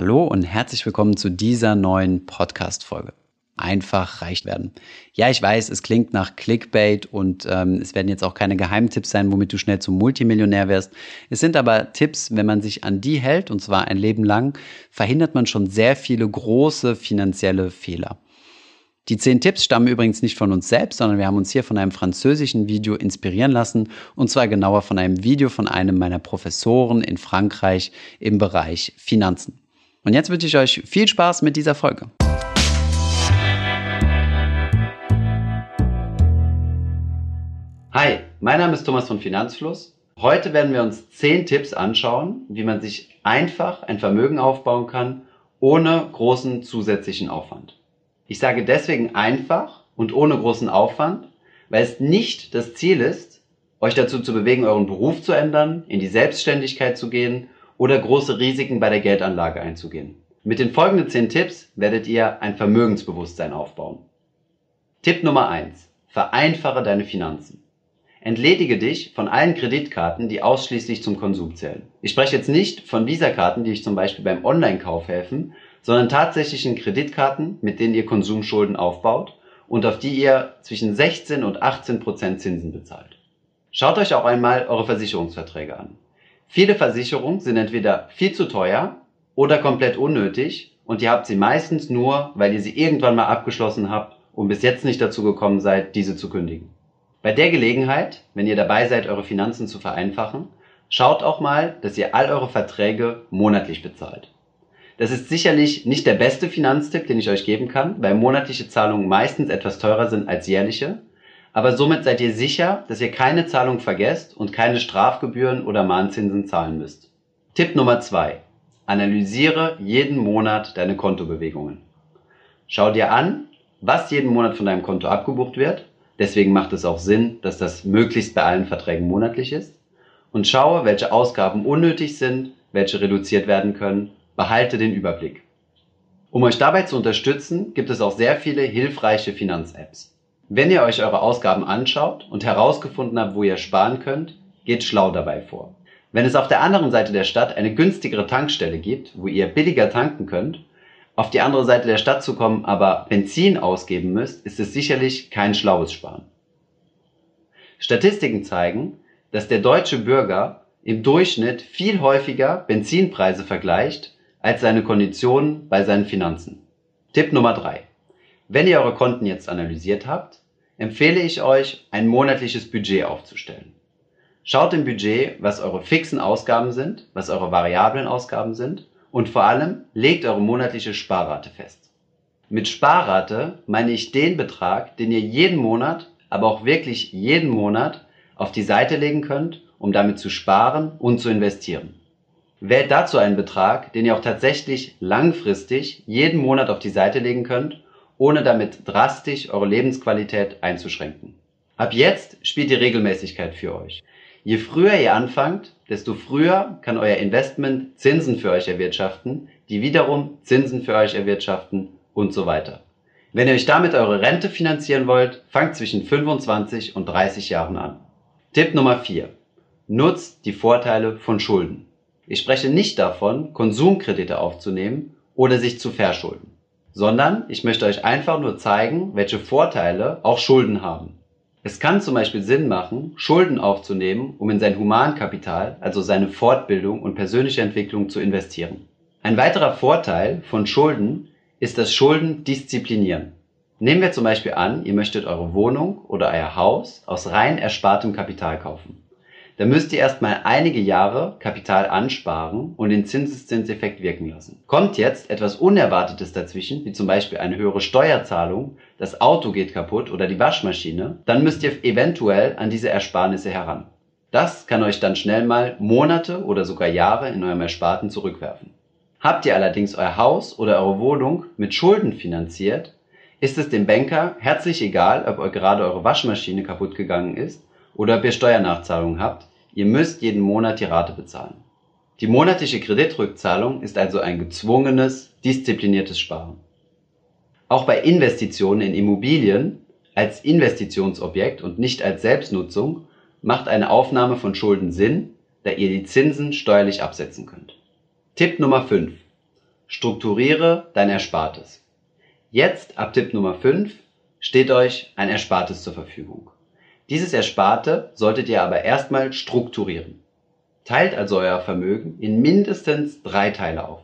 Hallo und herzlich willkommen zu dieser neuen Podcast-Folge. Einfach reich werden. Ja, ich weiß, es klingt nach Clickbait und ähm, es werden jetzt auch keine Geheimtipps sein, womit du schnell zum Multimillionär wirst. Es sind aber Tipps, wenn man sich an die hält, und zwar ein Leben lang, verhindert man schon sehr viele große finanzielle Fehler. Die zehn Tipps stammen übrigens nicht von uns selbst, sondern wir haben uns hier von einem französischen Video inspirieren lassen, und zwar genauer von einem Video von einem meiner Professoren in Frankreich im Bereich Finanzen. Und jetzt wünsche ich euch viel Spaß mit dieser Folge. Hi, mein Name ist Thomas von Finanzfluss. Heute werden wir uns 10 Tipps anschauen, wie man sich einfach ein Vermögen aufbauen kann, ohne großen zusätzlichen Aufwand. Ich sage deswegen einfach und ohne großen Aufwand, weil es nicht das Ziel ist, euch dazu zu bewegen, euren Beruf zu ändern, in die Selbstständigkeit zu gehen oder große Risiken bei der Geldanlage einzugehen. Mit den folgenden 10 Tipps werdet ihr ein Vermögensbewusstsein aufbauen. Tipp Nummer 1. Vereinfache deine Finanzen. Entledige dich von allen Kreditkarten, die ausschließlich zum Konsum zählen. Ich spreche jetzt nicht von Visa-Karten, die euch zum Beispiel beim Online-Kauf helfen, sondern tatsächlichen Kreditkarten, mit denen ihr Konsumschulden aufbaut und auf die ihr zwischen 16 und 18 Prozent Zinsen bezahlt. Schaut euch auch einmal eure Versicherungsverträge an. Viele Versicherungen sind entweder viel zu teuer oder komplett unnötig und ihr habt sie meistens nur, weil ihr sie irgendwann mal abgeschlossen habt und bis jetzt nicht dazu gekommen seid, diese zu kündigen. Bei der Gelegenheit, wenn ihr dabei seid, eure Finanzen zu vereinfachen, schaut auch mal, dass ihr all eure Verträge monatlich bezahlt. Das ist sicherlich nicht der beste Finanztipp, den ich euch geben kann, weil monatliche Zahlungen meistens etwas teurer sind als jährliche aber somit seid ihr sicher, dass ihr keine Zahlung vergesst und keine Strafgebühren oder Mahnzinsen zahlen müsst. Tipp Nummer zwei: Analysiere jeden Monat deine Kontobewegungen. Schau dir an, was jeden Monat von deinem Konto abgebucht wird. Deswegen macht es auch Sinn, dass das möglichst bei allen Verträgen monatlich ist. Und schaue, welche Ausgaben unnötig sind, welche reduziert werden können. Behalte den Überblick. Um euch dabei zu unterstützen, gibt es auch sehr viele hilfreiche Finanz-Apps. Wenn ihr euch eure Ausgaben anschaut und herausgefunden habt, wo ihr sparen könnt, geht schlau dabei vor. Wenn es auf der anderen Seite der Stadt eine günstigere Tankstelle gibt, wo ihr billiger tanken könnt, auf die andere Seite der Stadt zu kommen, aber Benzin ausgeben müsst, ist es sicherlich kein schlaues Sparen. Statistiken zeigen, dass der deutsche Bürger im Durchschnitt viel häufiger Benzinpreise vergleicht als seine Konditionen bei seinen Finanzen. Tipp Nummer drei: wenn ihr eure Konten jetzt analysiert habt, empfehle ich euch, ein monatliches Budget aufzustellen. Schaut im Budget, was eure fixen Ausgaben sind, was eure variablen Ausgaben sind und vor allem legt eure monatliche Sparrate fest. Mit Sparrate meine ich den Betrag, den ihr jeden Monat, aber auch wirklich jeden Monat auf die Seite legen könnt, um damit zu sparen und zu investieren. Wählt dazu einen Betrag, den ihr auch tatsächlich langfristig jeden Monat auf die Seite legen könnt ohne damit drastisch eure Lebensqualität einzuschränken. Ab jetzt spielt die Regelmäßigkeit für euch. Je früher ihr anfangt, desto früher kann euer Investment Zinsen für euch erwirtschaften, die wiederum Zinsen für euch erwirtschaften und so weiter. Wenn ihr euch damit eure Rente finanzieren wollt, fangt zwischen 25 und 30 Jahren an. Tipp Nummer 4. Nutzt die Vorteile von Schulden. Ich spreche nicht davon, Konsumkredite aufzunehmen oder sich zu verschulden sondern ich möchte euch einfach nur zeigen, welche Vorteile auch Schulden haben. Es kann zum Beispiel Sinn machen, Schulden aufzunehmen, um in sein Humankapital, also seine Fortbildung und persönliche Entwicklung zu investieren. Ein weiterer Vorteil von Schulden ist, dass Schulden disziplinieren. Nehmen wir zum Beispiel an, ihr möchtet eure Wohnung oder euer Haus aus rein erspartem Kapital kaufen dann müsst ihr erstmal einige Jahre Kapital ansparen und den Zinseszinseffekt wirken lassen. Kommt jetzt etwas Unerwartetes dazwischen, wie zum Beispiel eine höhere Steuerzahlung, das Auto geht kaputt oder die Waschmaschine, dann müsst ihr eventuell an diese Ersparnisse heran. Das kann euch dann schnell mal Monate oder sogar Jahre in eurem Ersparten zurückwerfen. Habt ihr allerdings euer Haus oder eure Wohnung mit Schulden finanziert, ist es dem Banker herzlich egal, ob gerade eure Waschmaschine kaputt gegangen ist oder ob ihr Steuernachzahlungen habt, ihr müsst jeden Monat die Rate bezahlen. Die monatliche Kreditrückzahlung ist also ein gezwungenes, diszipliniertes Sparen. Auch bei Investitionen in Immobilien als Investitionsobjekt und nicht als Selbstnutzung macht eine Aufnahme von Schulden Sinn, da ihr die Zinsen steuerlich absetzen könnt. Tipp Nummer 5. Strukturiere dein Erspartes. Jetzt, ab Tipp Nummer 5, steht euch ein Erspartes zur Verfügung. Dieses Ersparte solltet ihr aber erstmal strukturieren. Teilt also euer Vermögen in mindestens drei Teile auf.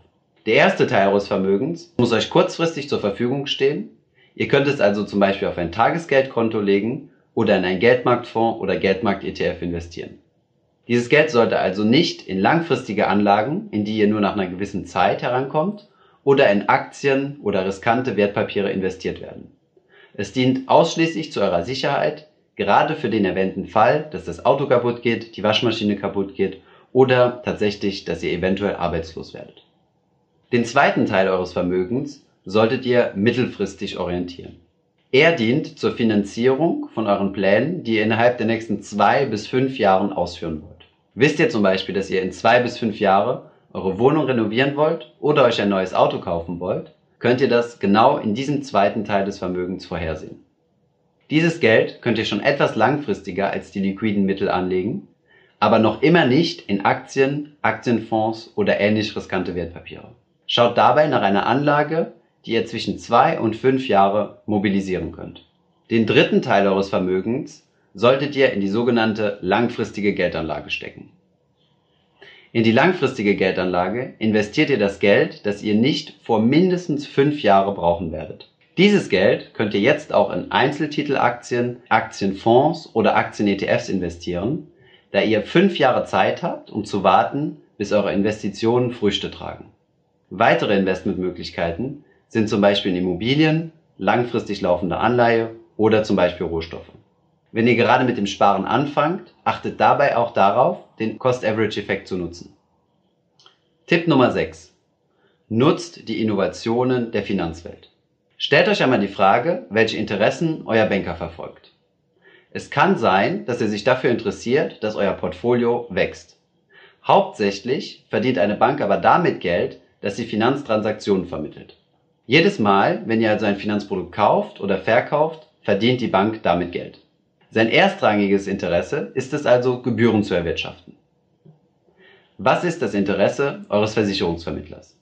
Der erste Teil eures Vermögens muss euch kurzfristig zur Verfügung stehen. Ihr könnt es also zum Beispiel auf ein Tagesgeldkonto legen oder in einen Geldmarktfonds oder Geldmarkt-ETF investieren. Dieses Geld sollte also nicht in langfristige Anlagen, in die ihr nur nach einer gewissen Zeit herankommt, oder in Aktien oder riskante Wertpapiere investiert werden. Es dient ausschließlich zu eurer Sicherheit, gerade für den erwähnten Fall, dass das Auto kaputt geht, die Waschmaschine kaputt geht oder tatsächlich, dass ihr eventuell arbeitslos werdet. Den zweiten Teil eures Vermögens solltet ihr mittelfristig orientieren. Er dient zur Finanzierung von euren Plänen, die ihr innerhalb der nächsten zwei bis fünf Jahren ausführen wollt. Wisst ihr zum Beispiel, dass ihr in zwei bis fünf Jahre eure Wohnung renovieren wollt oder euch ein neues Auto kaufen wollt, könnt ihr das genau in diesem zweiten Teil des Vermögens vorhersehen. Dieses Geld könnt ihr schon etwas langfristiger als die liquiden Mittel anlegen, aber noch immer nicht in Aktien, Aktienfonds oder ähnlich riskante Wertpapiere. Schaut dabei nach einer Anlage, die ihr zwischen zwei und fünf Jahre mobilisieren könnt. Den dritten Teil eures Vermögens solltet ihr in die sogenannte langfristige Geldanlage stecken. In die langfristige Geldanlage investiert ihr das Geld, das ihr nicht vor mindestens fünf Jahre brauchen werdet. Dieses Geld könnt ihr jetzt auch in Einzeltitelaktien, Aktienfonds oder Aktien-ETFs investieren, da ihr fünf Jahre Zeit habt, um zu warten, bis eure Investitionen Früchte tragen. Weitere Investmentmöglichkeiten sind zum Beispiel in Immobilien, langfristig laufende Anleihe oder zum Beispiel Rohstoffe. Wenn ihr gerade mit dem Sparen anfangt, achtet dabei auch darauf, den Cost-Average-Effekt zu nutzen. Tipp Nummer 6. Nutzt die Innovationen der Finanzwelt. Stellt euch einmal die Frage, welche Interessen euer Banker verfolgt. Es kann sein, dass er sich dafür interessiert, dass euer Portfolio wächst. Hauptsächlich verdient eine Bank aber damit Geld, dass sie Finanztransaktionen vermittelt. Jedes Mal, wenn ihr also ein Finanzprodukt kauft oder verkauft, verdient die Bank damit Geld. Sein erstrangiges Interesse ist es also, Gebühren zu erwirtschaften. Was ist das Interesse eures Versicherungsvermittlers?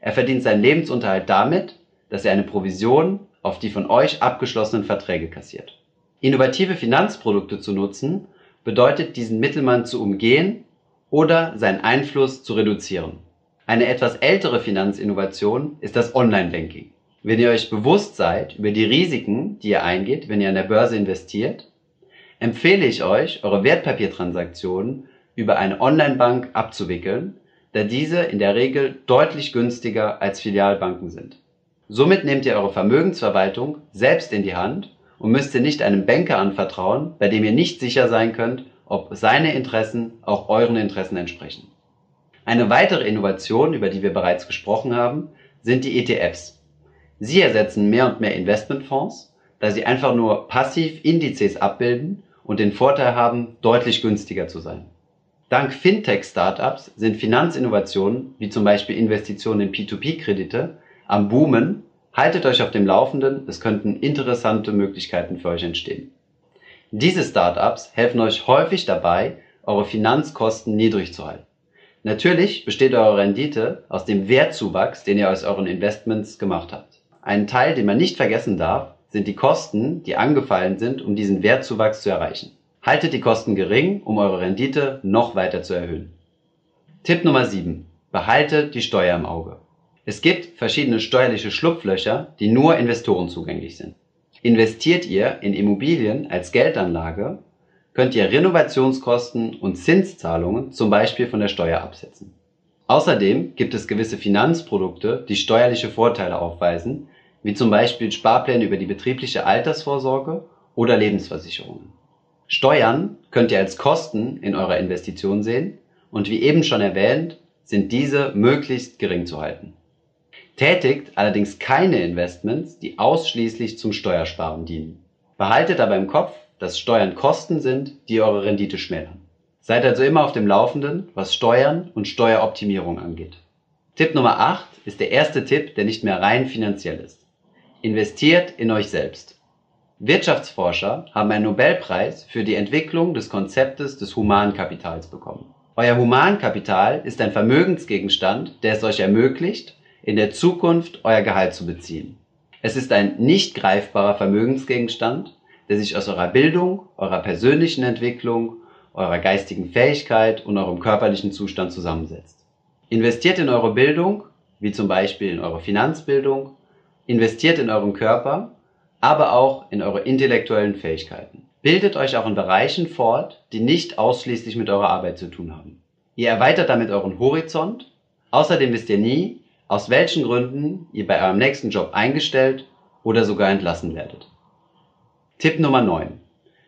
Er verdient seinen Lebensunterhalt damit, dass er eine Provision auf die von euch abgeschlossenen Verträge kassiert. Innovative Finanzprodukte zu nutzen, bedeutet diesen Mittelmann zu umgehen oder seinen Einfluss zu reduzieren. Eine etwas ältere Finanzinnovation ist das Online-Banking. Wenn ihr euch bewusst seid über die Risiken, die ihr eingeht, wenn ihr an der Börse investiert, empfehle ich euch, eure Wertpapiertransaktionen über eine Online-Bank abzuwickeln, da diese in der Regel deutlich günstiger als Filialbanken sind. Somit nehmt ihr eure Vermögensverwaltung selbst in die Hand und müsst ihr nicht einem Banker anvertrauen, bei dem ihr nicht sicher sein könnt, ob seine Interessen auch euren Interessen entsprechen. Eine weitere Innovation, über die wir bereits gesprochen haben, sind die ETFs. Sie ersetzen mehr und mehr Investmentfonds, da sie einfach nur passiv Indizes abbilden und den Vorteil haben, deutlich günstiger zu sein. Dank Fintech-Startups sind Finanzinnovationen, wie zum Beispiel Investitionen in P2P-Kredite, am Boomen. Haltet euch auf dem Laufenden, es könnten interessante Möglichkeiten für euch entstehen. Diese Startups helfen euch häufig dabei, eure Finanzkosten niedrig zu halten. Natürlich besteht eure Rendite aus dem Wertzuwachs, den ihr aus euren Investments gemacht habt. Ein Teil, den man nicht vergessen darf, sind die Kosten, die angefallen sind, um diesen Wertzuwachs zu erreichen. Haltet die Kosten gering, um eure Rendite noch weiter zu erhöhen. Tipp Nummer 7. Behaltet die Steuer im Auge. Es gibt verschiedene steuerliche Schlupflöcher, die nur Investoren zugänglich sind. Investiert ihr in Immobilien als Geldanlage, könnt ihr Renovationskosten und Zinszahlungen zum Beispiel von der Steuer absetzen. Außerdem gibt es gewisse Finanzprodukte, die steuerliche Vorteile aufweisen, wie zum Beispiel Sparpläne über die betriebliche Altersvorsorge oder Lebensversicherungen. Steuern könnt ihr als Kosten in eurer Investition sehen und wie eben schon erwähnt, sind diese möglichst gering zu halten. Tätigt allerdings keine Investments, die ausschließlich zum Steuersparen dienen. Behaltet aber im Kopf, dass Steuern Kosten sind, die eure Rendite schmälern. Seid also immer auf dem Laufenden, was Steuern und Steueroptimierung angeht. Tipp Nummer 8 ist der erste Tipp, der nicht mehr rein finanziell ist. Investiert in euch selbst. Wirtschaftsforscher haben einen Nobelpreis für die Entwicklung des Konzeptes des Humankapitals bekommen. Euer Humankapital ist ein Vermögensgegenstand, der es euch ermöglicht, in der Zukunft euer Gehalt zu beziehen. Es ist ein nicht greifbarer Vermögensgegenstand, der sich aus eurer Bildung, eurer persönlichen Entwicklung, eurer geistigen Fähigkeit und eurem körperlichen Zustand zusammensetzt. Investiert in eure Bildung, wie zum Beispiel in eure Finanzbildung, investiert in euren Körper, aber auch in eure intellektuellen Fähigkeiten. Bildet euch auch in Bereichen fort, die nicht ausschließlich mit eurer Arbeit zu tun haben. Ihr erweitert damit euren Horizont. Außerdem wisst ihr nie, aus welchen Gründen ihr bei eurem nächsten Job eingestellt oder sogar entlassen werdet. Tipp Nummer 9.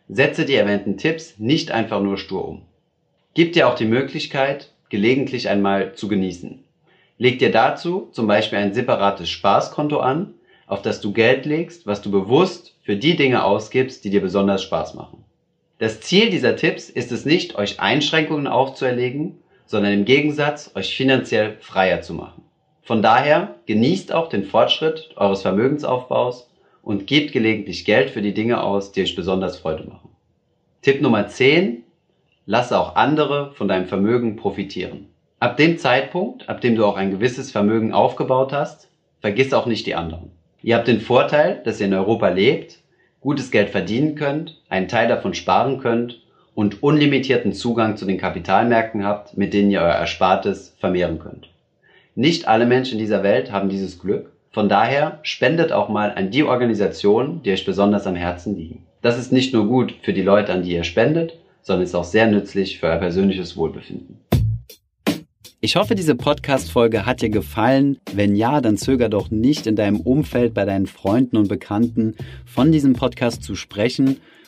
Setze die erwähnten Tipps nicht einfach nur stur um. Gib dir auch die Möglichkeit, gelegentlich einmal zu genießen. Leg dir dazu zum Beispiel ein separates Spaßkonto an, auf das du Geld legst, was du bewusst für die Dinge ausgibst, die dir besonders Spaß machen. Das Ziel dieser Tipps ist es nicht, euch Einschränkungen aufzuerlegen, sondern im Gegensatz euch finanziell freier zu machen. Von daher genießt auch den Fortschritt eures Vermögensaufbaus und gebt gelegentlich Geld für die Dinge aus, die euch besonders Freude machen. Tipp Nummer 10. Lasse auch andere von deinem Vermögen profitieren. Ab dem Zeitpunkt, ab dem du auch ein gewisses Vermögen aufgebaut hast, vergiss auch nicht die anderen. Ihr habt den Vorteil, dass ihr in Europa lebt, gutes Geld verdienen könnt, einen Teil davon sparen könnt und unlimitierten Zugang zu den Kapitalmärkten habt, mit denen ihr euer Erspartes vermehren könnt. Nicht alle Menschen dieser Welt haben dieses Glück. Von daher spendet auch mal an die Organisationen, die euch besonders am Herzen liegen. Das ist nicht nur gut für die Leute, an die ihr spendet, sondern ist auch sehr nützlich für euer persönliches Wohlbefinden. Ich hoffe, diese Podcast-Folge hat dir gefallen. Wenn ja, dann zöger doch nicht in deinem Umfeld bei deinen Freunden und Bekannten von diesem Podcast zu sprechen